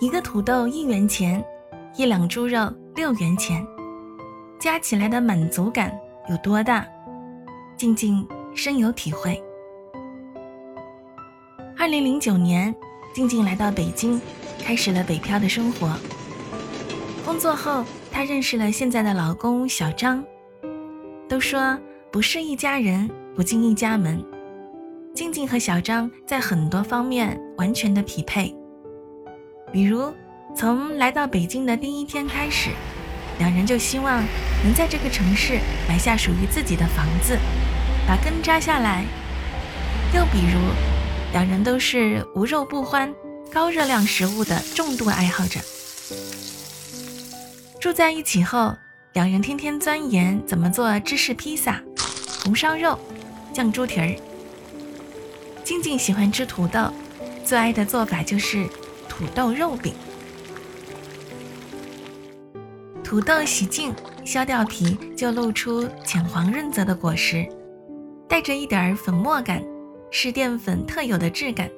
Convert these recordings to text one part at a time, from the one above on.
一个土豆一元钱，一两猪肉六元钱，加起来的满足感有多大？静静深有体会。二零零九年，静静来到北京，开始了北漂的生活。工作后，她认识了现在的老公小张。都说不是一家人不进一家门，静静和小张在很多方面完全的匹配。比如，从来到北京的第一天开始，两人就希望能在这个城市买下属于自己的房子，把根扎下来。又比如，两人都是无肉不欢、高热量食物的重度爱好者。住在一起后，两人天天钻研怎么做芝士披萨、红烧肉、酱猪蹄儿。静静喜欢吃土豆，最爱的做法就是。土豆肉饼，土豆洗净，削掉皮，就露出浅黄润泽的果实，带着一点粉末感，是淀粉特有的质感。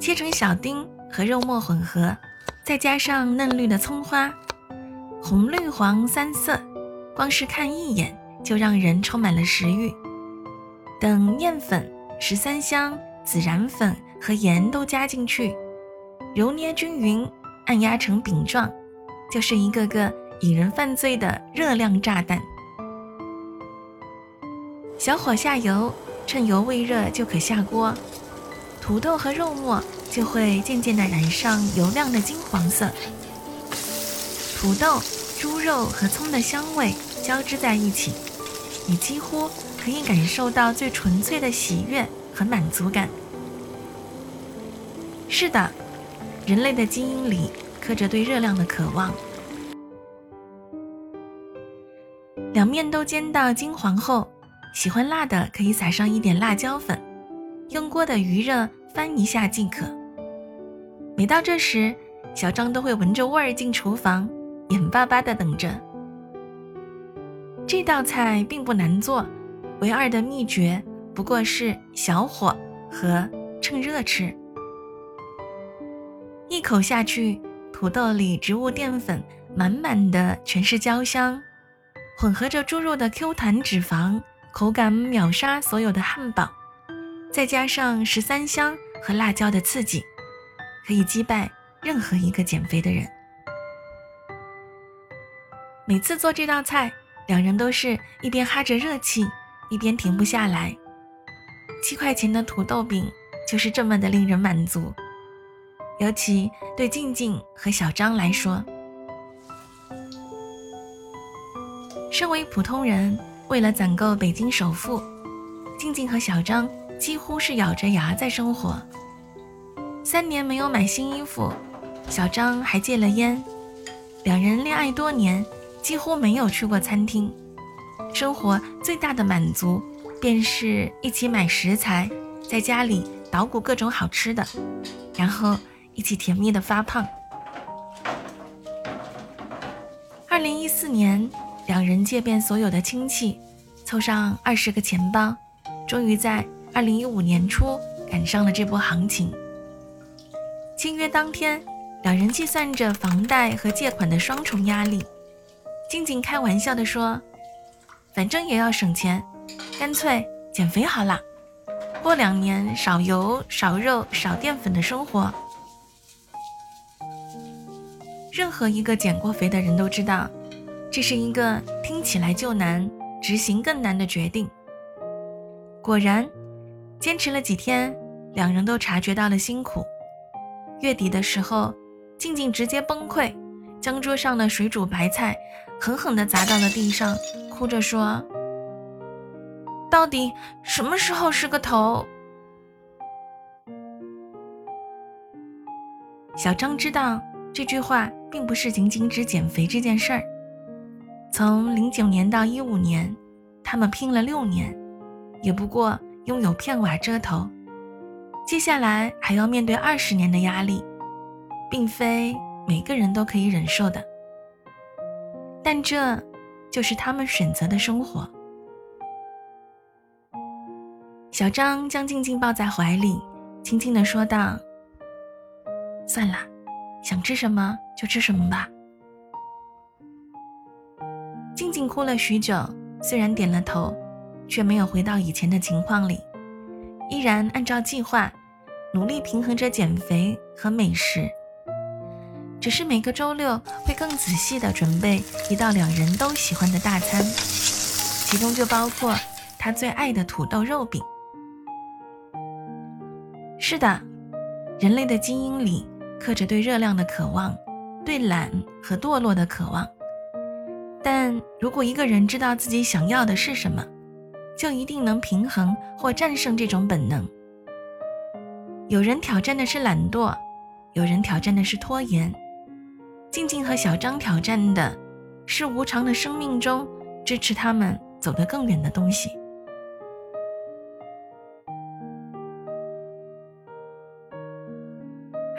切成小丁和肉末混合，再加上嫩绿的葱花，红绿黄三色，光是看一眼就让人充满了食欲。等面粉、十三香、孜然粉和盐都加进去。揉捏均匀，按压成饼状，就是一个个引人犯罪的热量炸弹。小火下油，趁油未热就可下锅，土豆和肉末就会渐渐地染上油亮的金黄色。土豆、猪肉和葱的香味交织在一起，你几乎可以感受到最纯粹的喜悦和满足感。是的。人类的基因里刻着对热量的渴望。两面都煎到金黄后，喜欢辣的可以撒上一点辣椒粉，用锅的余热翻一下即可。每到这时，小张都会闻着味儿进厨房，眼巴巴地等着。这道菜并不难做，唯二的秘诀不过是小火和趁热吃。一口下去，土豆里植物淀粉满满的全是焦香，混合着猪肉的 Q 弹脂肪，口感秒杀所有的汉堡。再加上十三香和辣椒的刺激，可以击败任何一个减肥的人。每次做这道菜，两人都是一边哈着热气，一边停不下来。七块钱的土豆饼就是这么的令人满足。尤其对静静和小张来说，身为普通人，为了攒够北京首付，静静和小张几乎是咬着牙在生活。三年没有买新衣服，小张还戒了烟。两人恋爱多年，几乎没有去过餐厅。生活最大的满足，便是一起买食材，在家里捣鼓各种好吃的，然后。一起甜蜜的发胖。二零一四年，两人借遍所有的亲戚，凑上二十个钱包，终于在二零一五年初赶上了这波行情。签约当天，两人计算着房贷和借款的双重压力，静静开玩笑地说：“反正也要省钱，干脆减肥好了，过两年少油、少肉、少淀粉的生活。”任何一个减过肥的人都知道，这是一个听起来就难、执行更难的决定。果然，坚持了几天，两人都察觉到了辛苦。月底的时候，静静直接崩溃，将桌上的水煮白菜狠狠地砸到了地上，哭着说：“到底什么时候是个头？”小张知道。这句话并不是仅仅指减肥这件事儿。从零九年到一五年，他们拼了六年，也不过拥有片瓦遮头。接下来还要面对二十年的压力，并非每个人都可以忍受的。但这，就是他们选择的生活。小张将静静抱在怀里，轻轻地说道：“算了，想吃什么就吃什么吧。”静静哭了许久，虽然点了头，却没有回到以前的情况里。依然按照计划，努力平衡着减肥和美食。只是每个周六会更仔细地准备一道两人都喜欢的大餐，其中就包括他最爱的土豆肉饼。是的，人类的基因里刻着对热量的渴望，对懒和堕落的渴望。但如果一个人知道自己想要的是什么，就一定能平衡或战胜这种本能。有人挑战的是懒惰，有人挑战的是拖延。静静和小张挑战的是无常的生命中支持他们走得更远的东西。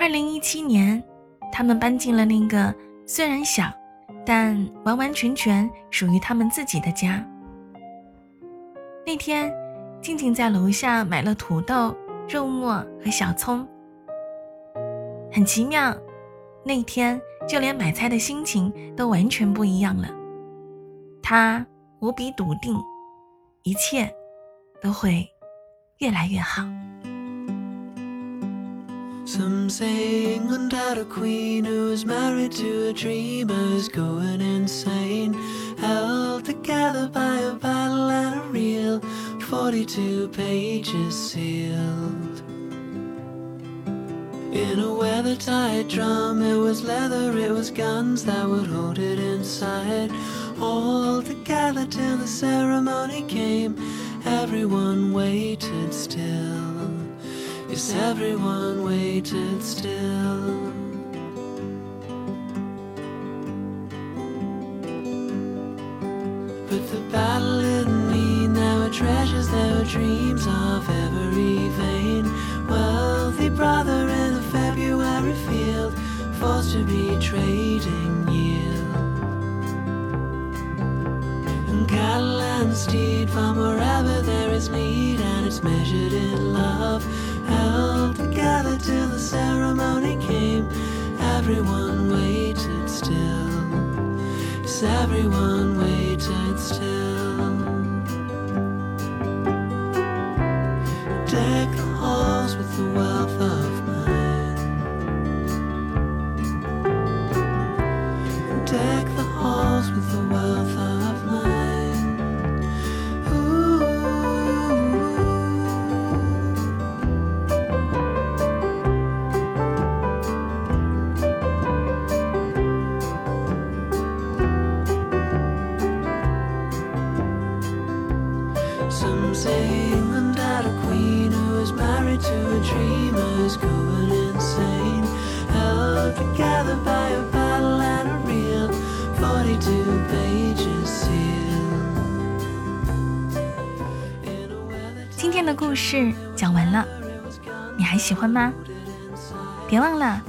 二零一七年，他们搬进了那个虽然小，但完完全全属于他们自己的家。那天，静静在楼下买了土豆、肉末和小葱。很奇妙，那天就连买菜的心情都完全不一样了。她无比笃定，一切都会越来越好。Some say England had a queen who was married to a dreamer's going insane. Held together by a battle and a reel, 42 pages sealed. In a weather tight drum, it was leather, it was guns that would hold it inside. All together till the ceremony came, everyone waited still. Yes, everyone waited still. But the battle in me there were treasures, were dreams of every vein. Wealthy brother in a February field, forced to be trading yield. And cattle and steed from wherever there is need, and it's measured in love. Till the ceremony came, everyone waited still. Yes, everyone waited still. 今天的故事讲完了，你还喜欢吗？别忘了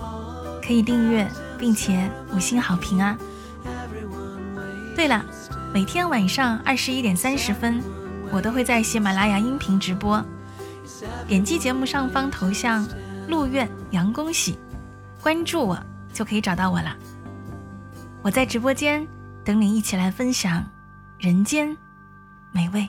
可以订阅并且五星好评啊！对了，每天晚上二十一点三十分，我都会在喜马拉雅音频直播。点击节目上方头像“陆苑杨恭喜”，关注我就可以找到我了。我在直播间等你一起来分享人间美味。